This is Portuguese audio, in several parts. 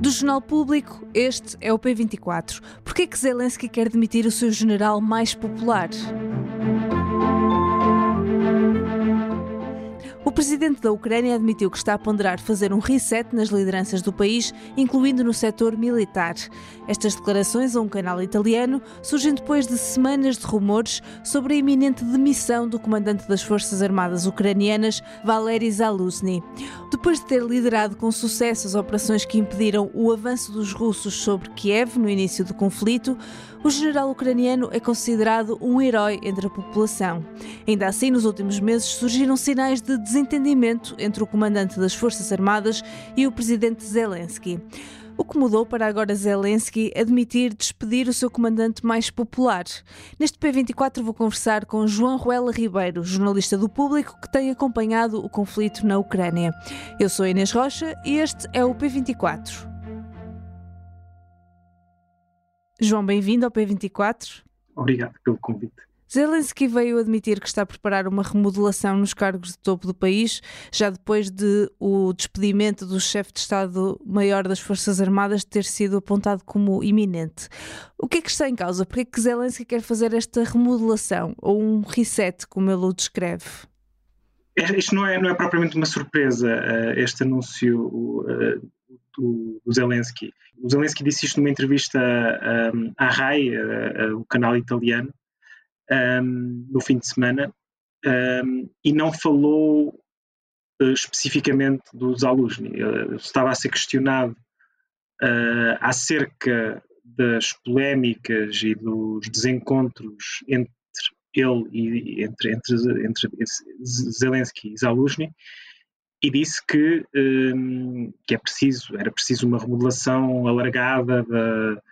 Do Jornal Público, este é o P24. Por é que Zelensky quer demitir o seu general mais popular? O presidente da Ucrânia admitiu que está a ponderar fazer um reset nas lideranças do país, incluindo no setor militar. Estas declarações a um canal italiano surgem depois de semanas de rumores sobre a iminente demissão do comandante das Forças Armadas ucranianas, Valery Zaluzny. Depois de ter liderado com sucesso as operações que impediram o avanço dos russos sobre Kiev no início do conflito, o general ucraniano é considerado um herói entre a população. Ainda assim, nos últimos meses surgiram sinais de desentendimento entre o comandante das Forças Armadas e o presidente Zelensky. O que mudou para agora Zelensky admitir despedir o seu comandante mais popular? Neste P24 vou conversar com João Ruela Ribeiro, jornalista do Público que tem acompanhado o conflito na Ucrânia. Eu sou Inês Rocha e este é o P24. João, bem-vindo ao P24. Obrigado pelo convite. Zelensky veio admitir que está a preparar uma remodelação nos cargos de topo do país, já depois de o despedimento do chefe de Estado-Maior das Forças Armadas ter sido apontado como iminente. O que é que está em causa? Por que é que Zelensky quer fazer esta remodelação, ou um reset, como ele o descreve? É, isto não é, não é propriamente uma surpresa, uh, este anúncio uh, do, do, Zelensky. O Zelensky disse isto numa entrevista um, à RAI, o canal italiano, um, no fim de semana, um, e não falou uh, especificamente dos Zaluzny. Uh, estava a ser questionado uh, acerca das polémicas e dos desencontros entre ele e entre, entre, entre Zelensky e Zaluzny e disse que, um, que é preciso, era preciso uma remodelação alargada das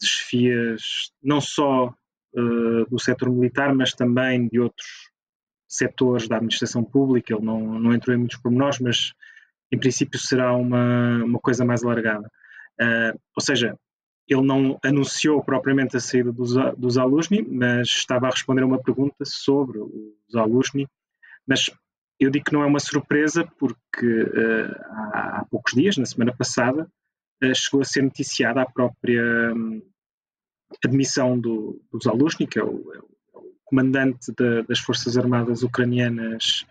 desfias, não só uh, do setor militar, mas também de outros setores da administração pública. Ele não, não entrou em muitos pormenores, mas em princípio será uma, uma coisa mais alargada. Uh, ou seja, ele não anunciou propriamente a saída dos, dos Alusni, mas estava a responder a uma pergunta sobre os Alusni, mas eu digo que não é uma surpresa porque uh, há, poucos dias, na semana passada, uh, chegou a ser noticiada a própria um, admissão do, do Zaluzny, que é o, é o comandante de, das Forças Armadas ucranianas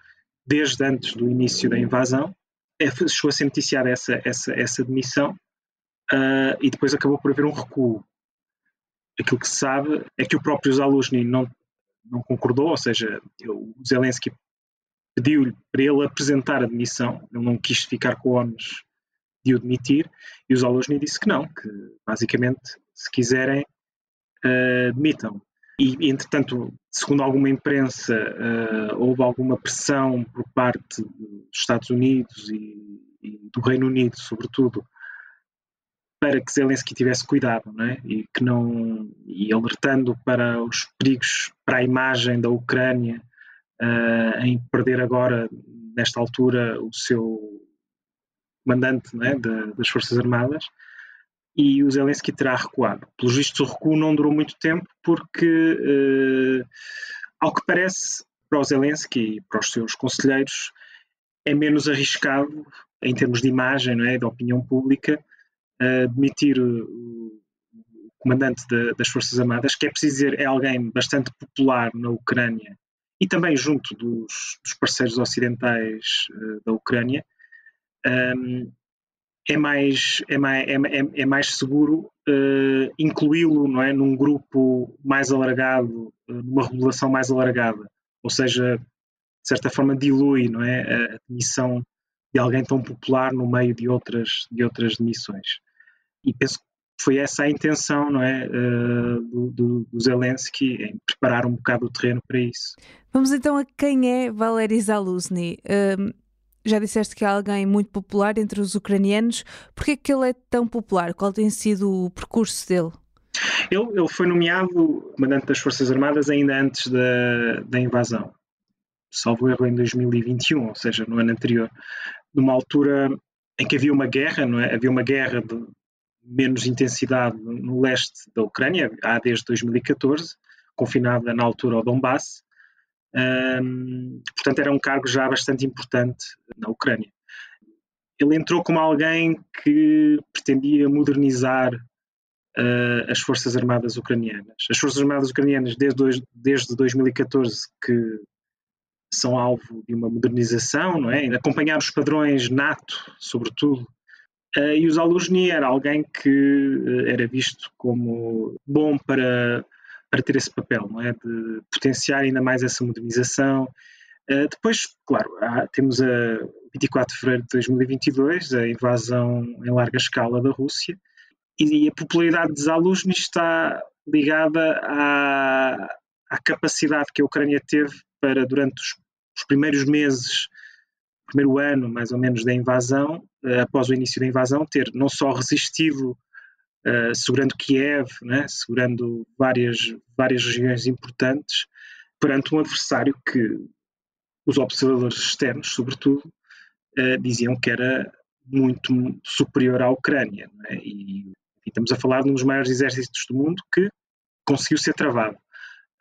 desde antes do início da invasão. É, chegou a ser noticiada essa, essa, essa admissão uh, e depois acabou por haver um recuo. Aquilo que se sabe é que o próprio Zaluzny não, não concordou, ou seja, o Zelensky pediu-lhe para ele apresentar a demissão, ele não quis ficar com ónus de o demitir, e o Zaluzny disse que não, que basicamente, se quiserem, uh, demitam. E, entretanto, segundo alguma imprensa, uh, houve alguma pressão por parte dos Estados Unidos e, e, do Reino Unido, sobretudo, para que Zelensky tivesse cuidado, não é? E que não e alertando para os perigos para a imagem da Ucrânia uh, em perder agora, nesta altura, o seu comandante é, de, das Forças Armadas, e o Zelensky terá recuado. Pelos vistos, o recuo não durou muito tempo, porque, uh, ao que parece, para o Zelensky e para os seus conselheiros, é menos arriscado, em termos de imagem, não é, da opinião pública, uh, demitir o comandante de, das Forças Armadas, que é preciso dizer, é alguém bastante popular na Ucrânia e também junto dos, dos parceiros ocidentais uh, da Ucrânia, um, é, mais, é, mais, é, é mais seguro uh, incluí-lo não é, num grupo mais alargado, uh, numa regulação mais alargada, ou seja, de certa forma dilui não é, a demissão de alguém tão popular no meio de outras, de outras demissões. E penso que foi essa a intenção não é, uh, do, do, do, Zelensky, em preparar um bocado o terreno para isso. Vamos então a quem é Valery Zaluzny. Uh, Já disseste que é alguém muito popular entre os ucranianos. Por que é que ele é tão popular? Qual tem sido o percurso dele? Ele, ele foi nomeado comandante das Forças Armadas ainda antes da, da invasão, salvo erro em 2021, ou seja, no ano anterior, numa altura em que havia uma guerra, não é? Havia uma guerra de menos intensidade no leste da Ucrânia, há desde 2014, confinada na altura ao Donbass. Um, portanto, era um cargo já bastante importante na Ucrânia. Ele entrou como alguém que pretendia modernizar uh, as Forças Armadas Ucranianas. As Forças Armadas Ucranianas, desde, desde 2014, que são alvo de uma modernização, não é? acompanhar os padrões NATO, sobretudo. Uh, e o Zaluzny era alguém que uh, era visto como bom para, para ter esse papel, não é? De potenciar ainda mais essa modernização. Uh, depois, claro, há, temos a 24 de fevereiro de 2022, a invasão em larga escala da Rússia, e a popularidade de Zaluzny está ligada à, à capacidade que a Ucrânia teve para, durante os, os primeiros meses, primeiro ano mais ou menos da invasão, uh, após o início da invasão, ter não só resistido, uh, segurando Kiev, né, segurando várias, várias regiões importantes, perante um adversário que os observadores externos, sobretudo, uh, diziam que era muito superior à Ucrânia. Né, e e estamos a falar de um dos maiores exércitos do mundo que conseguiu ser travado.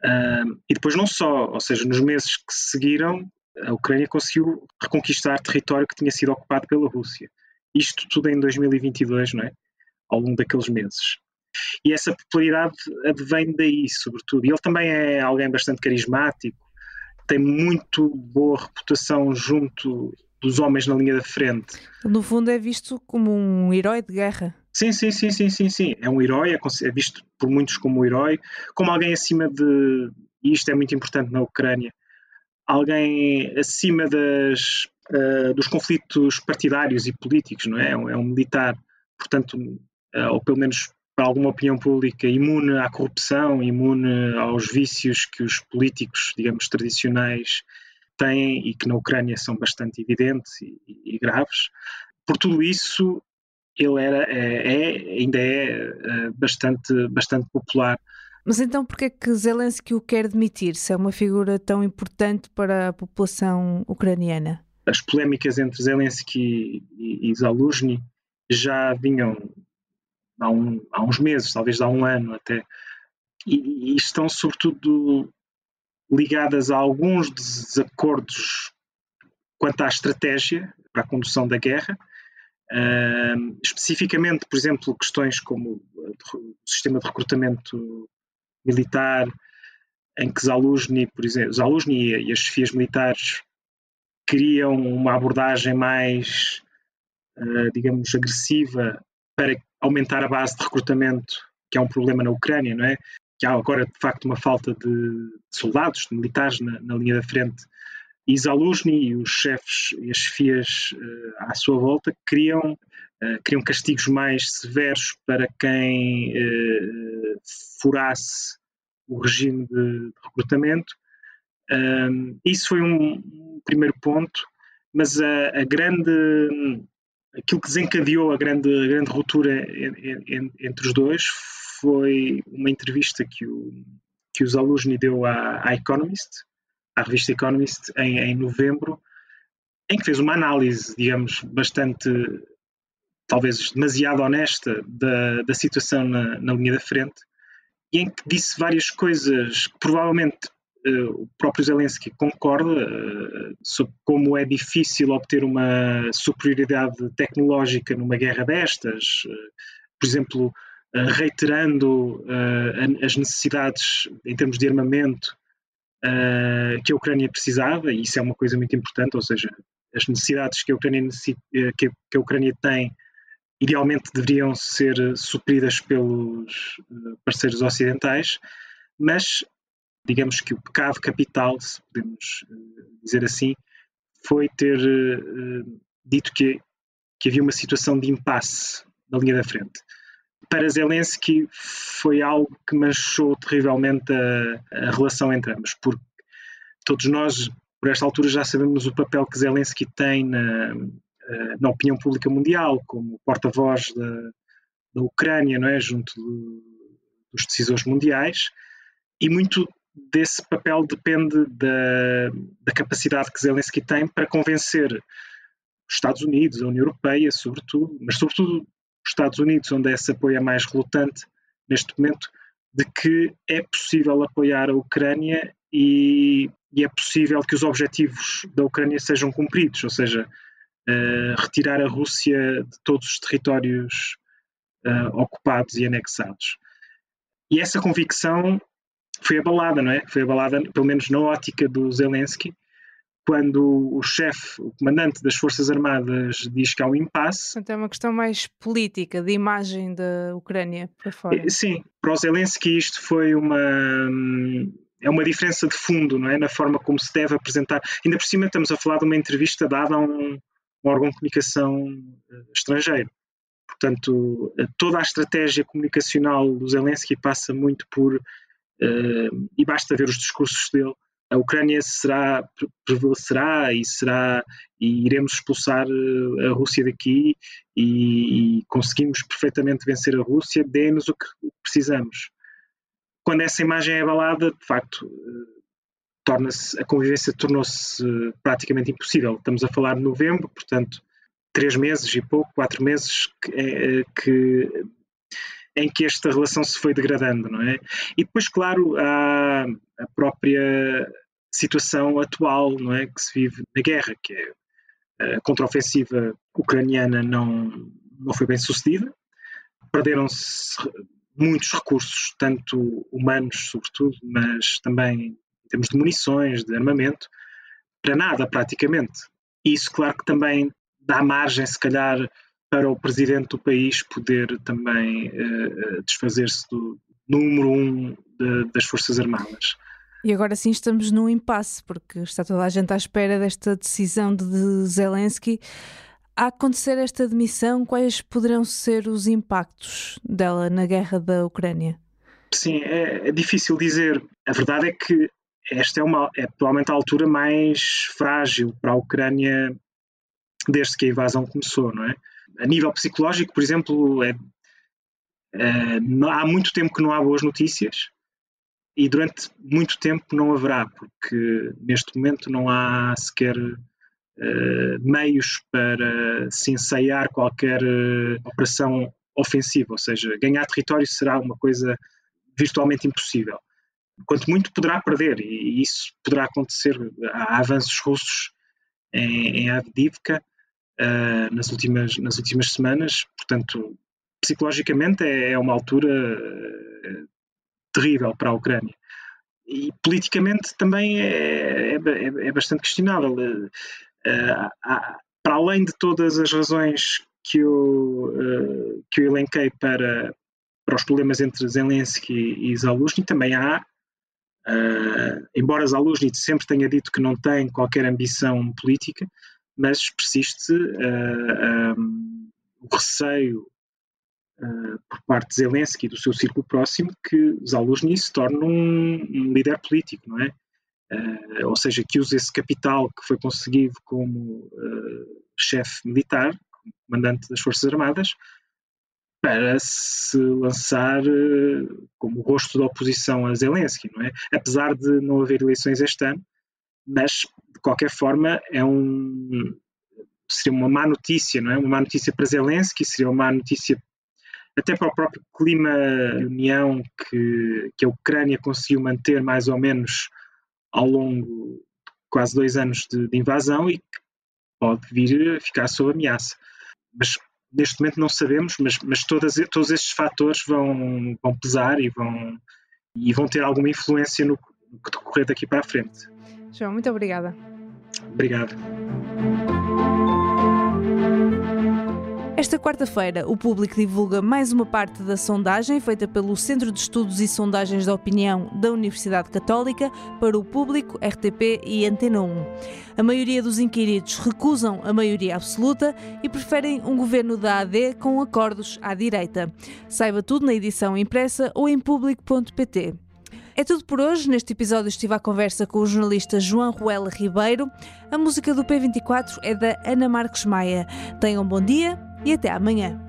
Uh, e depois não só, ou seja, nos meses que seguiram, a Ucrânia conseguiu reconquistar território que tinha sido ocupado pela Rússia. Isto tudo em 2022, não é? Ao longo daqueles meses. E essa popularidade advém daí, sobretudo. E ele também é alguém bastante carismático, tem muito boa reputação junto dos homens na linha da frente. No fundo, é visto como um herói de guerra. Sim, sim, sim, sim, sim, sim. É um herói, é, é visto por muitos como um herói, como alguém acima de. E isto é muito importante na Ucrânia. Alguém acima das, uh, dos conflitos partidários e políticos, não é? É um, é militar, portanto, uh, ou pelo menos para alguma opinião pública, imune à corrupção, imune aos vícios que os políticos, digamos, tradicionais têm e que na Ucrânia são bastante evidentes e, e graves. Por tudo isso, ele era, é, é ainda é, é bastante, bastante popular. Mas então por que é que Zelensky o quer demitir, se é uma figura tão importante para a população ucraniana? As polémicas entre Zelensky e, e Zaluzny já vinham há, um, há, uns meses, talvez há um ano até, e, e estão sobretudo ligadas a alguns desacordos quanto à estratégia para a condução da guerra, Uh, especificamente, por exemplo, questões como o sistema de recrutamento militar, em que Zaluzny, por exemplo, Zaluzny e as chefias militares queriam uma abordagem mais, uh, digamos, agressiva para aumentar a base de recrutamento, que é um problema na Ucrânia, não é? Que há agora, de facto, uma falta de soldados, de militares na, na linha da frente e Zaluzny e os chefes e as chefias uh, à sua volta queriam, uh, queriam castigos mais severos para quem furasse o regime de, de recrutamento. Um, isso foi um, primeiro ponto, mas a, a, grande aquilo que desencadeou a grande, a grande ruptura entre os dois foi uma entrevista que o, que o Zaluzny deu à, à Economist, à revista Economist em, em novembro, em que fez uma análise, digamos, bastante, talvez demasiado honesta da, da situação na, na linha da frente, em que disse várias coisas que provavelmente uh, o próprio Zelensky concorda uh, sobre como é difícil obter uma superioridade tecnológica numa guerra destas, uh, por exemplo, reiterando as necessidades em termos de armamento que a Ucrânia precisava, e isso é uma coisa muito importante, ou seja, as necessidades que a Ucrânia, que a Ucrânia tem idealmente deveriam ser supridas pelos eh, parceiros ocidentais, mas digamos que o pecado capital, se podemos dizer assim, foi ter dito que, que havia uma situação de impasse na linha da frente. Para Zelensky foi algo que manchou terrivelmente a, a relação entre ambos, porque todos nós por esta altura já sabemos o papel que Zelensky tem na, eh, na opinião pública mundial, como porta-voz da, da Ucrânia, não é? junto do, dos decisores mundiais, e muito desse papel depende da, da capacidade que Zelensky tem para convencer os Estados Unidos, a União Europeia, sobretudo, mas sobretudo os Estados Unidos, onde esse apoio é mais relutante neste momento, de que é possível apoiar a Ucrânia e, e é possível que os objetivos da Ucrânia sejam cumpridos, ou seja, uh, retirar a Rússia de todos os territórios uh, ocupados e anexados. E essa convicção foi abalada, não é? Foi abalada, pelo menos na ótica do Zelensky, quando o chefe, o comandante das Forças Armadas diz que há um impasse. Portanto, é uma questão mais política, de imagem da Ucrânia para fora. Eh, sim, para o Zelensky isto foi uma é uma diferença de fundo, não é? Na forma como se deve apresentar. Ainda por cima estamos a falar de uma entrevista dada a um, um órgão de comunicação eh, estrangeiro. Portanto, toda a estratégia comunicacional do Zelensky passa muito por, uh, e basta ver os discursos dele, a Ucrânia será, prevalecerá e será e iremos expulsar eh, a Rússia daqui e, e conseguimos perfeitamente vencer a Rússia, dê-nos o que precisamos. Quando essa imagem é abalada, de facto, eh, torna-se a convivência tornou-se praticamente impossível. Estamos a falar de novembro, portanto, três meses e pouco, quatro meses que, eh, que em que esta relação se foi degradando, não é? E depois, claro, há a própria situação atual, não é, que se vive na guerra, que é a contraofensiva ucraniana não não foi bem sucedida, perderam-se muitos recursos, tanto humanos, sobretudo, mas também em termos de munições, de armamento, para nada praticamente. Isso, claro, que também dá margem, se calhar, para o presidente do país poder também uh, desfazer-se do número um de, das Forças Armadas. E agora sim estamos num impasse, porque está toda a gente à espera desta decisão de Zelensky. A acontecer esta demissão, quais poderão ser os impactos dela na guerra da Ucrânia? Sim, é, é difícil dizer. A verdade é que esta é, uma, é provavelmente a altura mais frágil para a Ucrânia desde que a invasão começou, não é? A nível psicológico, por exemplo, é, é, há muito tempo que não há boas notícias e durante muito tempo não haverá, porque neste momento não há sequer uh, meios para se ensaiar qualquer uh, operação ofensiva, ou seja, ganhar território será uma coisa virtualmente impossível. Quanto muito poderá perder, e isso poderá acontecer. Há avanços russos em, em Avdivka, uh, nas, últimas, nas últimas semanas. Portanto, psicologicamente é, é uma altura uh, terrível para a Ucrânia. E politicamente também é, é, é, é bastante questionável. Uh, para além de todas as razões que eu, que eu elenquei para, para os problemas entre Zelensky e Zaluzny, também há Uh, embora Zaluzny sempre tenha dito que não tem qualquer ambição política, mas persiste uh, um, o receio uh, por parte de Zelensky e do seu círculo próximo que Zaluzny se torne um, um líder político, não é? Ou seja, que use esse capital que foi conseguido como chefe militar, comandante das Forças Armadas, para se lançar como rosto da oposição a Zelensky, não é? Apesar de não haver eleições este ano, mas de qualquer forma é um seria uma má notícia, não é? Uma má notícia para Zelensky, seria uma má notícia até para o próprio clima de união que, que a Ucrânia conseguiu manter mais ou menos ao longo de quase dois anos de, de invasão e que pode vir a ficar sob ameaça. Mas neste momento não sabemos, mas, mas todas, todos estes fatores vão, vão pesar e vão, e vão ter alguma influência no, no que decorrer daqui para a frente. João, muito obrigada. Obrigado. Esta quarta-feira, o público divulga mais uma parte da sondagem feita pelo Centro de Estudos e Sondagens da Opinião da Universidade Católica para o público, RTP e Antena 1. A maioria dos inquiridos recusam a maioria absoluta e preferem um governo da AD com acordos à direita. Saiba tudo na edição impressa ou em público.pt. É tudo por hoje. Neste episódio estive à conversa com o jornalista João Ruela Ribeiro. A música do P24 é da Ana Marcos Maia. Tenham um bom dia e até amanhã.